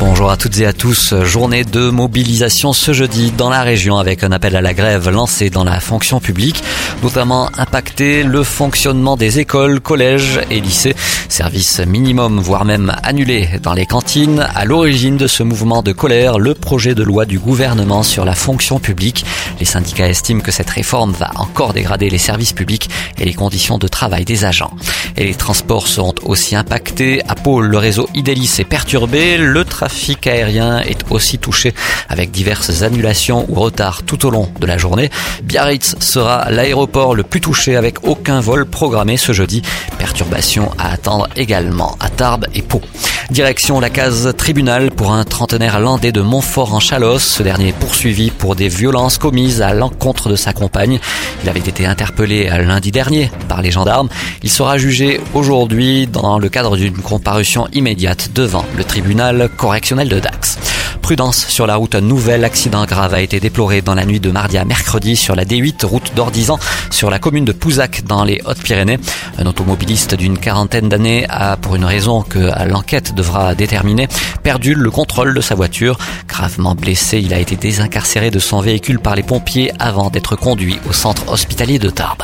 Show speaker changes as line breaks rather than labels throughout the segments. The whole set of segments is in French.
Bonjour à toutes et à tous. Journée de mobilisation ce jeudi dans la région avec un appel à la grève lancé dans la fonction publique, notamment impacter le fonctionnement des écoles, collèges et lycées. Service minimum, voire même annulé dans les cantines. À l'origine de ce mouvement de colère, le projet de loi du gouvernement sur la fonction publique. Les syndicats estiment que cette réforme va encore dégrader les services publics et les conditions de travail des agents. Et les transports seront aussi impactés. À Pôle, le réseau Idélis est perturbé. Le trafic aérien est aussi touché avec diverses annulations ou retards tout au long de la journée. Biarritz sera l'aéroport le plus touché avec aucun vol programmé ce jeudi. Perturbation à attendre également à Tarbes et Pau. Direction la case tribunal pour un trentenaire landais de Montfort en Chalosse. Ce dernier est poursuivi pour des violences commises à l'encontre de sa compagne. Il avait été interpellé lundi dernier par les gendarmes. Il sera jugé aujourd'hui dans le cadre d'une comparution immédiate devant le tribunal correctionnel de Dax. Prudence sur la route, un nouvel accident grave a été déploré dans la nuit de mardi à mercredi sur la D8, route d'Ordizan, sur la commune de Pouzac dans les Hautes-Pyrénées. Un automobiliste d'une quarantaine d'années a, pour une raison que l'enquête devra déterminer, perdu le contrôle de sa voiture. Gravement blessé, il a été désincarcéré de son véhicule par les pompiers avant d'être conduit au centre hospitalier de Tarbes.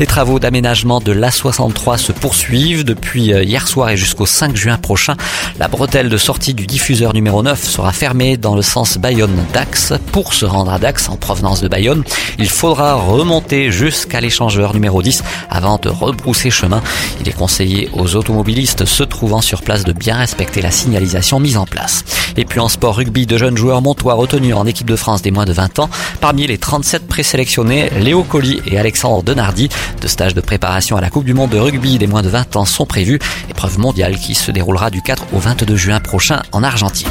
Les travaux d'aménagement de l'A63 se poursuivent depuis euh, hier soir et jusqu'au 5 juin prochain. La bretelle de sortie du diffuseur numéro 9 sera fermée dans le sens Bayonne-Dax. Pour se rendre à Dax en provenance de Bayonne, il faudra remonter jusqu'à l'échangeur numéro 10 avant de rebrousser chemin. Il est conseillé aux automobilistes se trouvant sur place de bien respecter la signalisation mise en place. Et puis en sport rugby, de jeunes joueurs montois retenus en équipe de France des moins de 20 ans. Parmi les 37 présélectionnés, Léo Colli et Alexandre Denardi de stages de préparation à la Coupe du Monde de rugby des moins de 20 ans sont prévus. Épreuve mondiale qui se déroulera du 4 au 22 juin prochain en Argentine.